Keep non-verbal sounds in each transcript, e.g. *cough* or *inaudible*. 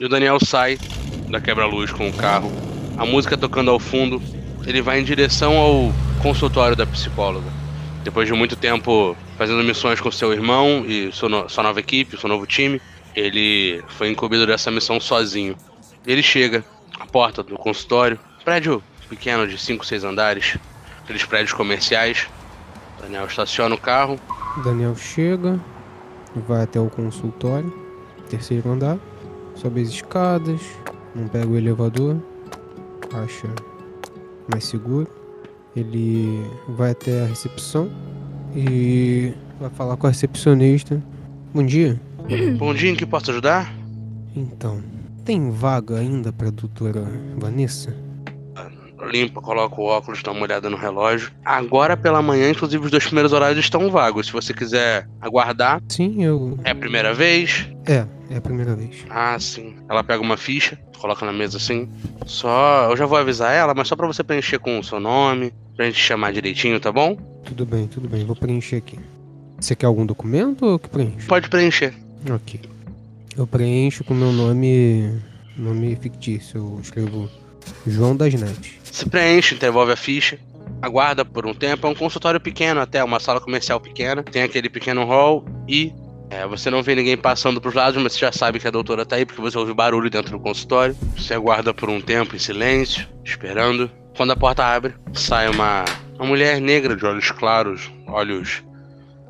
E o Daniel sai da quebra-luz com o carro, a música tocando ao fundo. Ele vai em direção ao consultório da psicóloga. Depois de muito tempo fazendo missões com seu irmão e sua, no sua nova equipe, seu novo time, ele foi incumbido dessa missão sozinho. Ele chega à porta do consultório, prédio pequeno de 5, 6 andares, aqueles prédios comerciais. Daniel estaciona o carro. Daniel chega, vai até o consultório, terceiro andar, sobe as escadas, não pega o elevador, acha mais seguro. Ele vai até a recepção e vai falar com a recepcionista. Bom dia. *coughs* Bom dia, em que posso ajudar? Então, tem vaga ainda para doutora Vanessa? Limpa, coloca o óculos, dá uma olhada no relógio. Agora pela manhã, inclusive, os dois primeiros horários estão vagos. Se você quiser aguardar. Sim, eu. É a primeira vez? É, é a primeira vez. Ah, sim. Ela pega uma ficha, coloca na mesa assim. Só. Eu já vou avisar ela, mas só pra você preencher com o seu nome, pra gente chamar direitinho, tá bom? Tudo bem, tudo bem. Vou preencher aqui. Você quer algum documento ou que preenche? Pode preencher. Ok. Eu preencho com meu nome. nome fictício. Eu escrevo João das Neves. Se preenche, devolve a ficha, aguarda por um tempo. É um consultório pequeno até, uma sala comercial pequena. Tem aquele pequeno hall e é, você não vê ninguém passando pros lados, mas você já sabe que a doutora tá aí porque você ouve barulho dentro do consultório. Você aguarda por um tempo em silêncio, esperando. Quando a porta abre, sai uma, uma mulher negra de olhos claros, olhos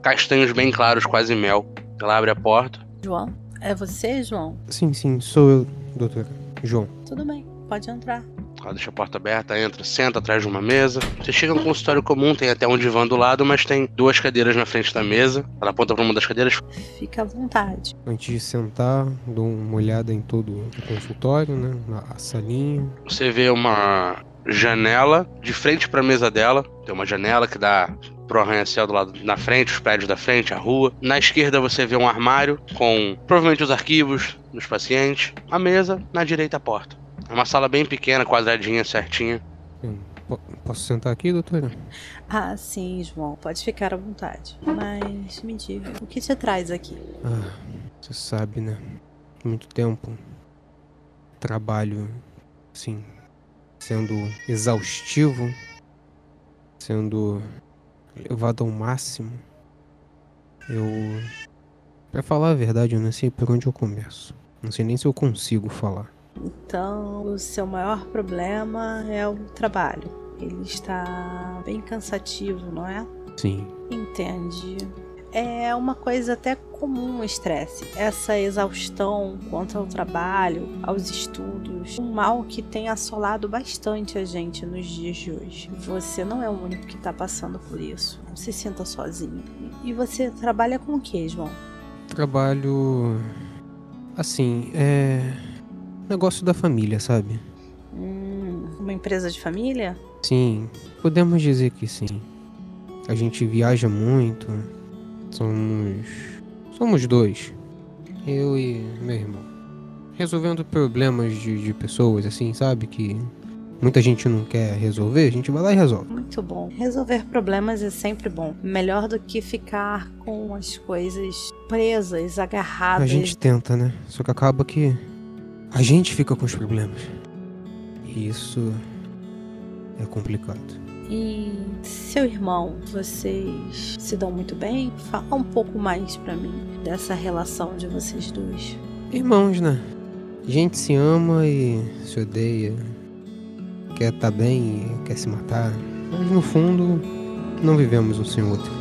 castanhos bem claros, quase mel. Ela abre a porta. João? É você, João? Sim, sim, sou eu, doutora. João. Tudo bem, pode entrar. Ela deixa a porta aberta, entra, senta atrás de uma mesa. Você chega no consultório comum, tem até um divã do lado, mas tem duas cadeiras na frente da mesa. Ela aponta para uma das cadeiras. Fica à vontade. Antes de sentar, dou uma olhada em todo o consultório, né? Na salinha. Você vê uma janela de frente para a mesa dela. Tem uma janela que dá pro arranha-céu do lado na frente, os prédios da frente, a rua. Na esquerda você vê um armário com provavelmente os arquivos dos pacientes. A mesa, na direita a porta. É uma sala bem pequena, quadradinha, certinha. Posso sentar aqui, doutora? Ah, sim, João. Pode ficar à vontade. Mas me diga, o que te traz aqui? Ah, você sabe, né? Muito tempo. Trabalho, assim, sendo exaustivo, sendo levado ao máximo. Eu. Pra falar a verdade, eu não sei por onde eu começo. Não sei nem se eu consigo falar. Então, o seu maior problema é o trabalho. Ele está bem cansativo, não é? Sim. Entendi. É uma coisa até comum o estresse, essa exaustão quanto ao trabalho, aos estudos, um mal que tem assolado bastante a gente nos dias de hoje. Você não é o único que está passando por isso. Não se sinta sozinho. E você trabalha com o que, João? Trabalho. Assim, é negócio da família, sabe? Hum, uma empresa de família? Sim, podemos dizer que sim. A gente viaja muito. Somos. Somos dois. Eu e meu irmão. Resolvendo problemas de, de pessoas, assim, sabe? Que muita gente não quer resolver, a gente vai lá e resolve. Muito bom. Resolver problemas é sempre bom. Melhor do que ficar com as coisas presas, agarradas. A gente tenta, né? Só que acaba que a gente fica com os problemas. E isso é complicado. E seu irmão, vocês se dão muito bem? Fala um pouco mais para mim dessa relação de vocês dois. Irmãos, né? A gente se ama e se odeia. Quer estar tá bem e quer se matar. Mas no fundo, não vivemos um sem o outro.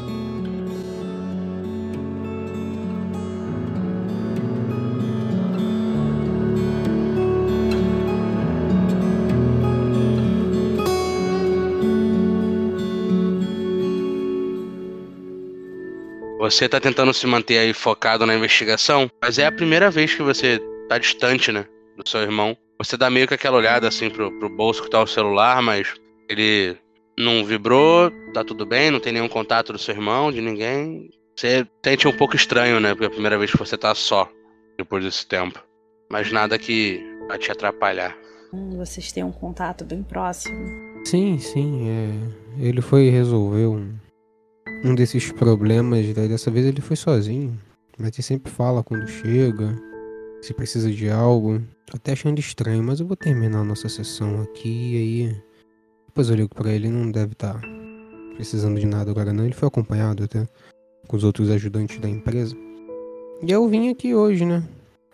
Você tá tentando se manter aí focado na investigação, mas é a primeira vez que você tá distante, né? Do seu irmão. Você dá meio que aquela olhada assim pro, pro bolso que tá o celular, mas ele não vibrou, tá tudo bem, não tem nenhum contato do seu irmão, de ninguém. Você sente um pouco estranho, né? Porque é a primeira vez que você tá só depois desse tempo. Mas nada que vai te atrapalhar. Hum, vocês têm um contato bem próximo. Sim, sim. É... Ele foi resolver um, um desses problemas, dessa vez ele foi sozinho. Mas ele sempre fala quando chega, Se precisa de algo, tô até achando estranho, mas eu vou terminar a nossa sessão aqui e aí. Depois eu ligo pra ele, não deve estar tá precisando de nada agora não. Ele foi acompanhado até com os outros ajudantes da empresa. E eu vim aqui hoje, né?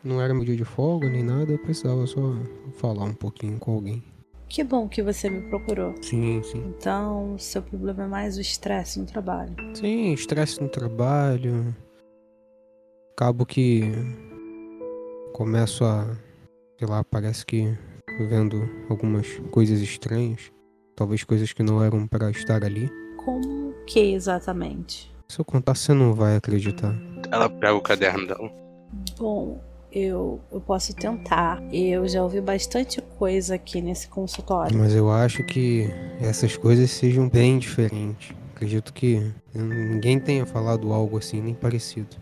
Não era meu dia de folga nem nada, eu precisava só falar um pouquinho com alguém. Que bom que você me procurou. Sim, sim. Então, seu problema é mais o estresse no trabalho. Sim, estresse no trabalho. Acabo que começo a, sei lá, parece que vendo algumas coisas estranhas, talvez coisas que não eram para estar ali. Como que exatamente? Se eu contar, você não vai acreditar. Ela pega o caderno dela. Bom, eu, eu posso tentar. Eu já ouvi bastante coisa aqui nesse consultório. Mas eu acho que essas coisas sejam bem diferentes. Acredito que ninguém tenha falado algo assim, nem parecido.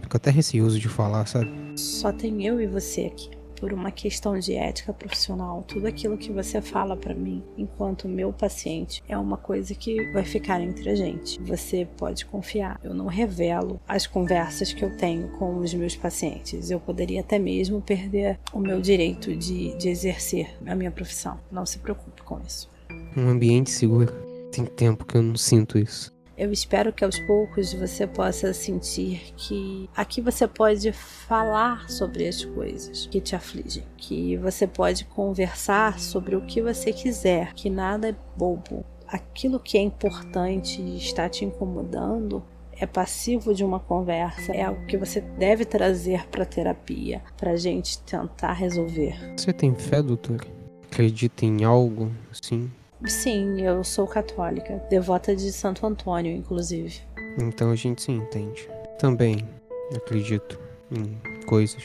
Fico até receoso de falar, sabe? Só tem eu e você aqui. Por uma questão de ética profissional, tudo aquilo que você fala para mim, enquanto meu paciente, é uma coisa que vai ficar entre a gente. Você pode confiar. Eu não revelo as conversas que eu tenho com os meus pacientes. Eu poderia até mesmo perder o meu direito de, de exercer a minha profissão. Não se preocupe com isso. Um ambiente seguro. Tem tempo que eu não sinto isso. Eu espero que aos poucos você possa sentir que aqui você pode falar sobre as coisas que te afligem, que você pode conversar sobre o que você quiser, que nada é bobo. Aquilo que é importante e está te incomodando é passivo de uma conversa, é algo que você deve trazer para terapia, para a gente tentar resolver. Você tem fé, doutor? Acredita em algo, sim? Sim, eu sou católica, devota de Santo Antônio, inclusive. Então a gente se entende. Também acredito em coisas.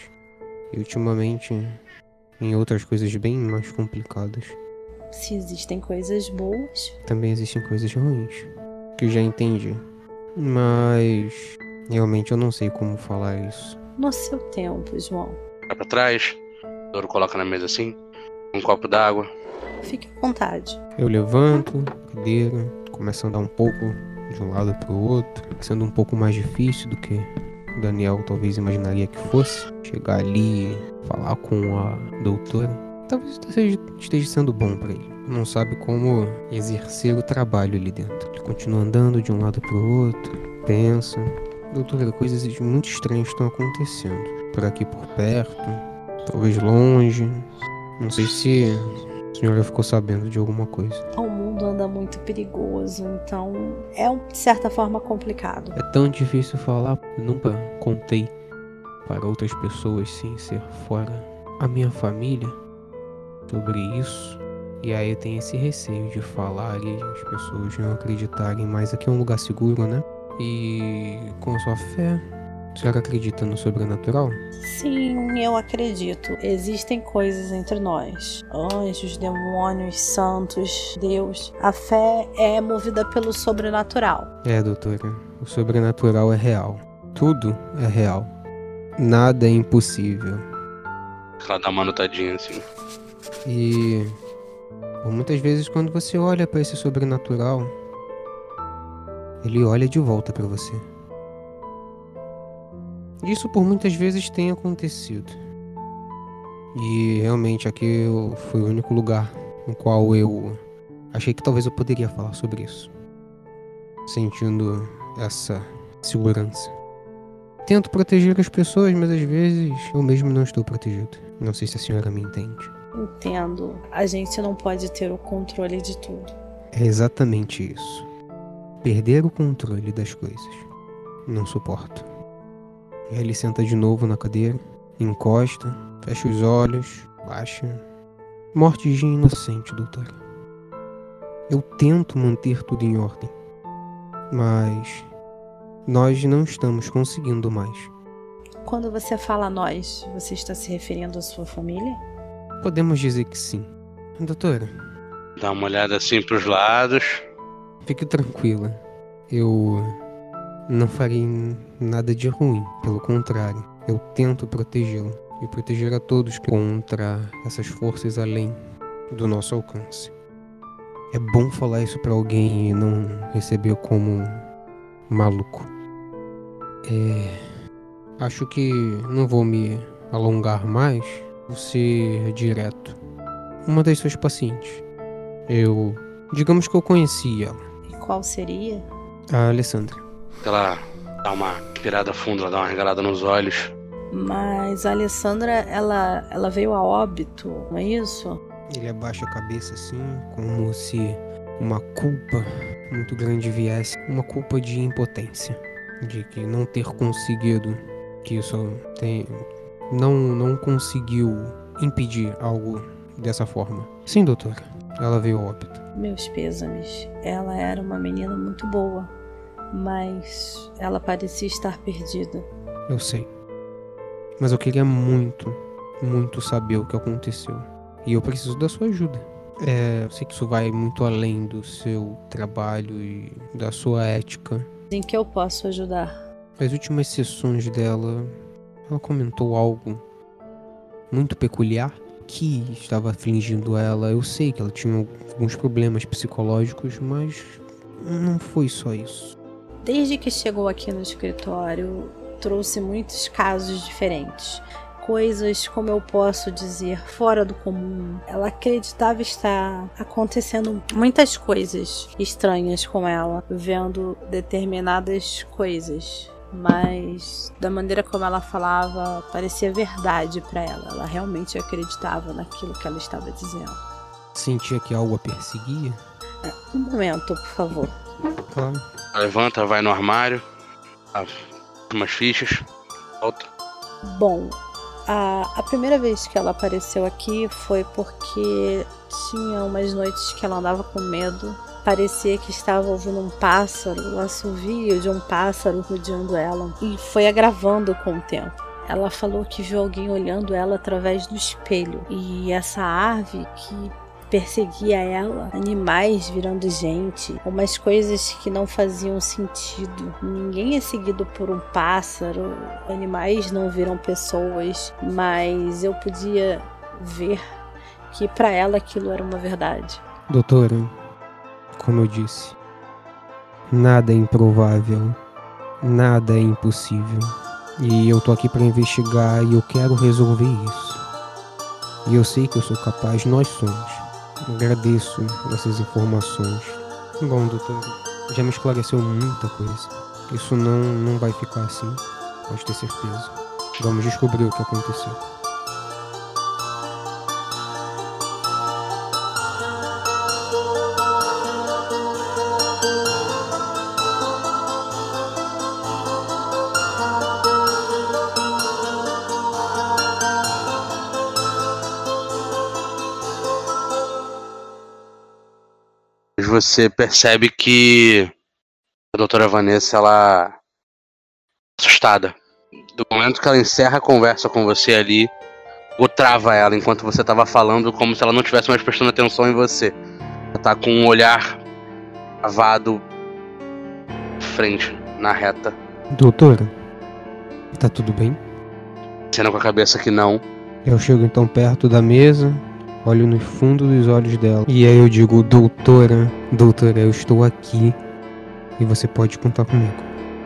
E ultimamente em outras coisas bem mais complicadas. Se existem coisas boas, também existem coisas ruins. Que já entendi. Mas realmente eu não sei como falar isso. No seu tempo, João. Vai pra trás, Douro coloca na mesa assim, um copo d'água, Fique à vontade. Eu levanto, cadeira, começo a andar um pouco de um lado para o outro, sendo um pouco mais difícil do que o Daniel talvez imaginaria que fosse. Chegar ali, falar com a doutora, talvez esteja, sendo bom para ele. Não sabe como exercer o trabalho ali dentro. Ele continua andando de um lado para o outro, pensa. Doutora, coisas muito estranhas estão acontecendo. Por aqui por perto, talvez longe. Não sei se a senhora ficou sabendo de alguma coisa. O mundo anda muito perigoso, então é de certa forma complicado. É tão difícil falar, eu nunca contei para outras pessoas sem ser fora a minha família sobre isso. E aí eu tenho esse receio de falar e as pessoas não acreditarem, mas aqui é um lugar seguro, né? E com a sua fé, senhora acredita no sobrenatural? Sim, eu acredito. Existem coisas entre nós: anjos, demônios, santos, Deus. A fé é movida pelo sobrenatural. É, doutora. O sobrenatural é real. Tudo é real. Nada é impossível. Ela dá uma notadinha assim. E muitas vezes quando você olha para esse sobrenatural, ele olha de volta para você. Isso por muitas vezes tem acontecido. E realmente aqui foi o único lugar no qual eu achei que talvez eu poderia falar sobre isso. Sentindo essa segurança. Tento proteger as pessoas, mas às vezes eu mesmo não estou protegido. Não sei se a senhora me entende. Entendo. A gente não pode ter o controle de tudo. É exatamente isso. Perder o controle das coisas. Não suporto. Ele senta de novo na cadeira, encosta, fecha os olhos, baixa. Morte de inocente, doutor. Eu tento manter tudo em ordem, mas nós não estamos conseguindo mais. Quando você fala nós, você está se referindo à sua família? Podemos dizer que sim. Doutora. Dá uma olhada assim para os lados. Fique tranquila. Eu não farei nada de ruim, pelo contrário, eu tento protegê-lo e proteger a todos contra essas forças além do nosso alcance. É bom falar isso para alguém e não receber como maluco. É, acho que não vou me alongar mais, vou ser direto. Uma das suas pacientes. Eu. Digamos que eu conheci ela. E qual seria? A Alessandra. Ela dá uma pirada funda, ela dá uma regalada nos olhos. Mas a Alessandra, ela, ela veio a óbito, não é isso? Ele abaixa a cabeça assim, como se uma culpa muito grande viesse. Uma culpa de impotência. De que não ter conseguido. Que isso tem. Não, não conseguiu impedir algo dessa forma. Sim, doutora. Ela veio a óbito. Meus pêsames. Ela era uma menina muito boa, mas ela parecia estar perdida. Eu sei. Mas eu queria muito, muito saber o que aconteceu. E eu preciso da sua ajuda. É, eu sei que isso vai muito além do seu trabalho e da sua ética. Em que eu posso ajudar? As últimas sessões dela, ela comentou algo muito peculiar que estava afligindo ela. Eu sei que ela tinha alguns problemas psicológicos, mas não foi só isso. Desde que chegou aqui no escritório, trouxe muitos casos diferentes. Coisas, como eu posso dizer, fora do comum. Ela acreditava estar acontecendo muitas coisas estranhas com ela, vendo determinadas coisas. Mas da maneira como ela falava, parecia verdade para ela. Ela realmente acreditava naquilo que ela estava dizendo. Sentia que algo a perseguia? Um momento, por favor. Claro. Levanta, vai no armário, umas fichas, volta. Bom, a, a primeira vez que ela apareceu aqui foi porque tinha umas noites que ela andava com medo. Parecia que estava ouvindo um pássaro, o assovio de um pássaro rodeando ela. E foi agravando com o tempo. Ela falou que viu alguém olhando ela através do espelho. E essa ave que perseguia ela, animais virando gente, umas coisas que não faziam sentido. Ninguém é seguido por um pássaro, animais não viram pessoas, mas eu podia ver que para ela aquilo era uma verdade. Doutora, como eu disse, nada é improvável, nada é impossível. E eu tô aqui para investigar e eu quero resolver isso. E eu sei que eu sou capaz, nós somos. Agradeço essas informações. Bom, doutor, já me esclareceu muita coisa. Isso não, não vai ficar assim, pode ter certeza. Vamos descobrir o que aconteceu. Você percebe que a doutora Vanessa, ela assustada. Do momento que ela encerra a conversa com você ali, ou trava ela enquanto você estava falando, como se ela não tivesse mais prestando atenção em você. Ela tá com um olhar travado frente, na reta. Doutora, tá tudo bem? Cena com a cabeça que não. Eu chego então perto da mesa, olho no fundo dos olhos dela. E aí eu digo, doutora, doutora, eu estou aqui e você pode contar comigo.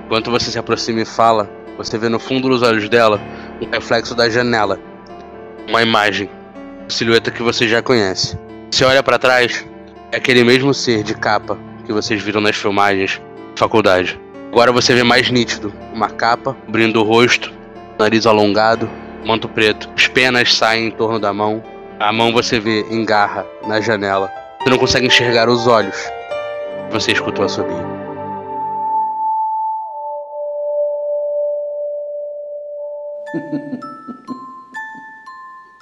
Enquanto você se aproxima e fala, você vê no fundo dos olhos dela um reflexo da janela. Uma imagem, uma silhueta que você já conhece. Você olha para trás, é aquele mesmo ser de capa que vocês viram nas filmagens da faculdade. Agora você vê mais nítido, uma capa cobrindo o rosto, nariz alongado, manto preto. As penas saem em torno da mão, a mão você vê engarra na janela. Você não consegue enxergar os olhos. Você escutou a subir.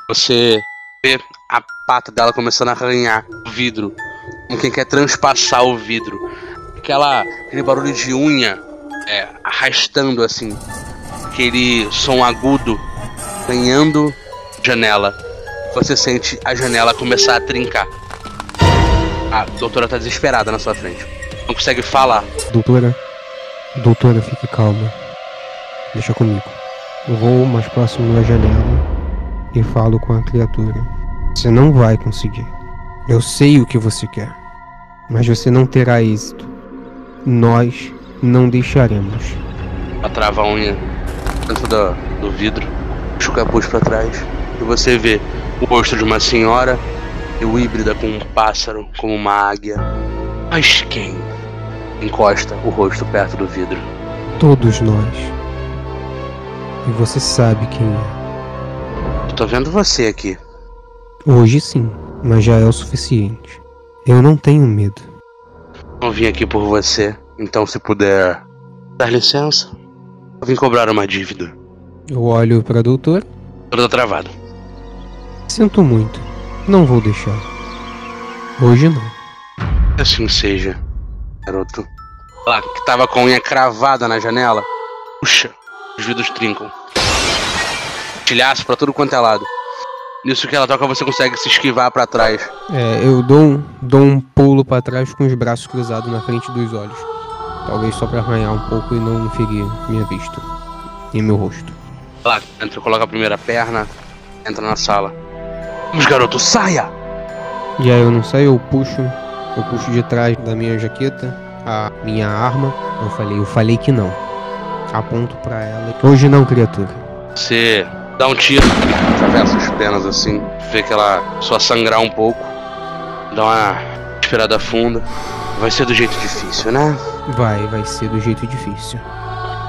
Você vê a pata dela começando a arranhar o vidro. Como quem quer transpassar o vidro. Aquela, aquele barulho de unha é, arrastando assim. Aquele som agudo ganhando janela você sente a janela começar a trincar. A doutora tá desesperada na sua frente. Não consegue falar. Doutora, doutora, fique calma. Deixa comigo. Eu vou mais próximo da janela e falo com a criatura. Você não vai conseguir. Eu sei o que você quer, mas você não terá êxito. Nós não deixaremos. Ela trava a unha dentro do, do vidro, puxa o capuz para trás e você vê o rosto de uma senhora e o híbrida com um pássaro, como uma águia. Mas quem encosta o rosto perto do vidro? Todos nós. E você sabe quem é. Eu tô vendo você aqui. Hoje sim, mas já é o suficiente. Eu não tenho medo. Não vim aqui por você, então se puder dar licença, eu vim cobrar uma dívida. Eu olho para a doutora. Eu tô travado. Sinto muito. Não vou deixar. Hoje não. Assim seja, garoto. Lá, que tava com a unha cravada na janela. Puxa, os vidros trincam. Tilhaço pra tudo quanto é lado. Nisso que ela toca, você consegue se esquivar para trás. É, eu dou um, dou um pulo para trás com os braços cruzados na frente dos olhos. Talvez só para arranhar um pouco e não ferir minha vista e meu rosto. Lá, entra, coloca a primeira perna, entra na sala. Vamos, garoto, saia! E aí eu não saio, eu puxo, eu puxo de trás da minha jaqueta a minha arma. Eu falei, eu falei que não. Aponto para ela. Hoje não, criatura. Você dá um tiro, atravessa as pernas assim, vê que ela só sangrar um pouco, dá uma respirada funda. Vai ser do jeito difícil, né? Vai, vai ser do jeito difícil.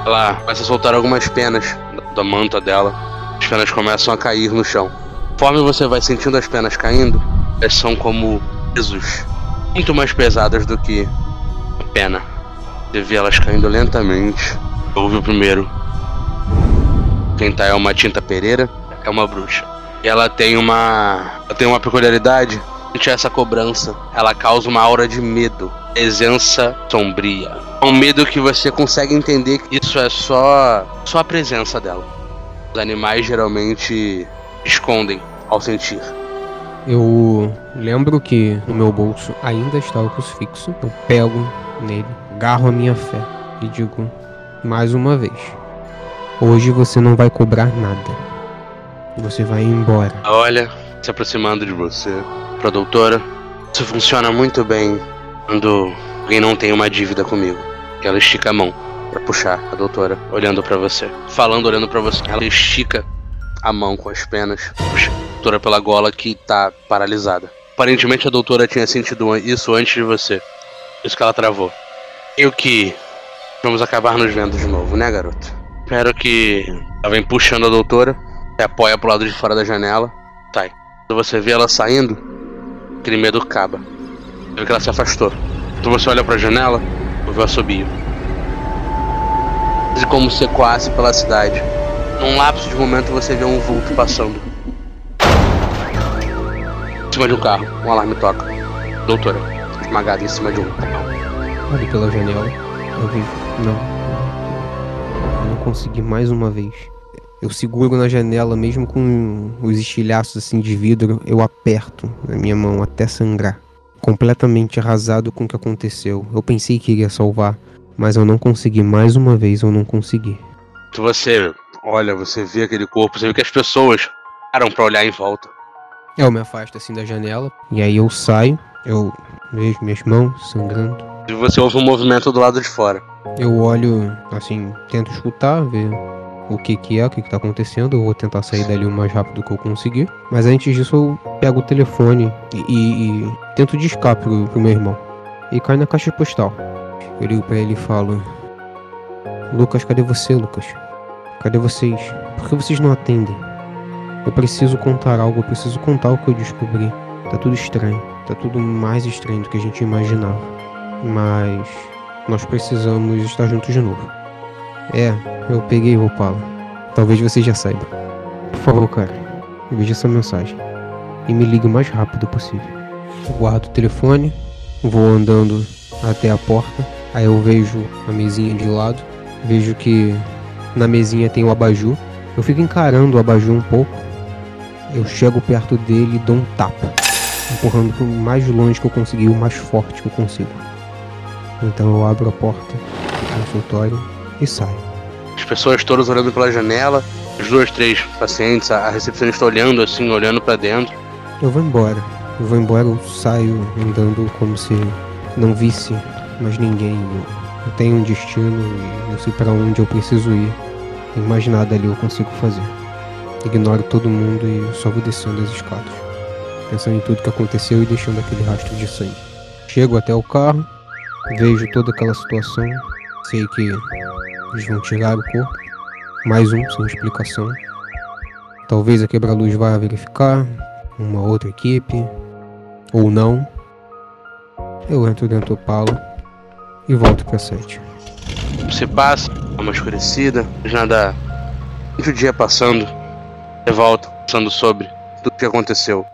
Ela começa a soltar algumas penas da manta dela. As penas começam a cair no chão. Conforme você vai sentindo as penas caindo, elas são como pesos muito mais pesadas do que a pena. Você vê elas caindo lentamente. Ouve o primeiro. Quem tá é uma tinta pereira, é uma bruxa. E ela tem uma. Ela tem uma peculiaridade. Ante essa cobrança, ela causa uma aura de medo, presença sombria. Um medo que você consegue entender que isso é só, só a presença dela. Os animais geralmente escondem ao sentir. Eu lembro que no meu bolso ainda está o crucifixo. Eu pego nele, agarro a minha fé e digo mais uma vez: Hoje você não vai cobrar nada. Você vai embora. Olha, se aproximando de você, pra doutora. Isso funciona muito bem quando alguém não tem uma dívida comigo. Ela estica a mão para puxar a doutora, olhando para você, falando, olhando para você. Ela estica a mão com as penas, doutora pela gola que tá paralisada. Aparentemente a doutora tinha sentido isso antes de você. Isso que ela travou. E o que vamos acabar nos vendo de novo, né, garoto? Espero que ela vem puxando a doutora, se apoia pro lado de fora da janela, sai. Quando você vê ela saindo, aquele medo acaba. Você vê que ela se afastou. Quando você olha pra janela, ouve o assobio. E como se ecoasse pela cidade. Num lapso de momento você vê um vulto passando. Em cima de um carro, um alarme toca. Doutora, esmagada em cima de um. Olho pela janela. Eu vi. Não. Eu não consegui mais uma vez. Eu seguro na janela, mesmo com os estilhaços assim de vidro, eu aperto na minha mão até sangrar. Completamente arrasado com o que aconteceu. Eu pensei que iria salvar, mas eu não consegui. Mais uma vez, eu não consegui. Você olha, você vê aquele corpo, você vê que as pessoas param pra olhar em volta. Eu me afasto assim da janela, e aí eu saio, eu vejo minhas mãos sangrando. E você ouve um movimento do lado de fora. Eu olho, assim, tento escutar, ver o que que é, o que que tá acontecendo. Eu vou tentar sair dali o mais rápido que eu conseguir. Mas antes disso eu pego o telefone e, e- e tento discar pro, pro meu irmão. E cai na caixa postal. Eu ligo pra ele e falo: Lucas, cadê você, Lucas? Cadê vocês? Por que vocês não atendem? Eu preciso contar algo, eu preciso contar o que eu descobri. Tá tudo estranho. Tá tudo mais estranho do que a gente imaginava. Mas nós precisamos estar juntos de novo. É, eu peguei o Opala. Talvez você já saiba. Por favor, cara, veja essa mensagem. E me ligue o mais rápido possível. Eu guardo o telefone, vou andando até a porta. Aí eu vejo a mesinha de lado. Vejo que na mesinha tem o abajur. Eu fico encarando o abajur um pouco. Eu chego perto dele e dou um tapa. Empurrando pro mais longe que eu conseguir, o mais forte que eu consigo. Então eu abro a porta do consultório e saio. As pessoas todas olhando pela janela, os dois, três pacientes, a recepcionista olhando assim, olhando pra dentro. Eu vou embora. Eu vou embora, eu saio andando como se não visse mais ninguém. Eu- tenho um destino e eu sei para onde eu preciso ir. E mais nada ali eu consigo fazer. Ignoro todo mundo e só vou descendo as escadas, pensando em tudo que aconteceu e deixando aquele rastro de sangue. Chego até o carro, vejo toda aquela situação, sei que eles vão tirar o corpo, mais um sem explicação. Talvez a quebra-luz vá verificar, uma outra equipe, ou não. Eu entro dentro do palo e volto para sete. Você passa, uma escurecida, nada. Muito dia passando. Você volta, pensando sobre tudo que aconteceu.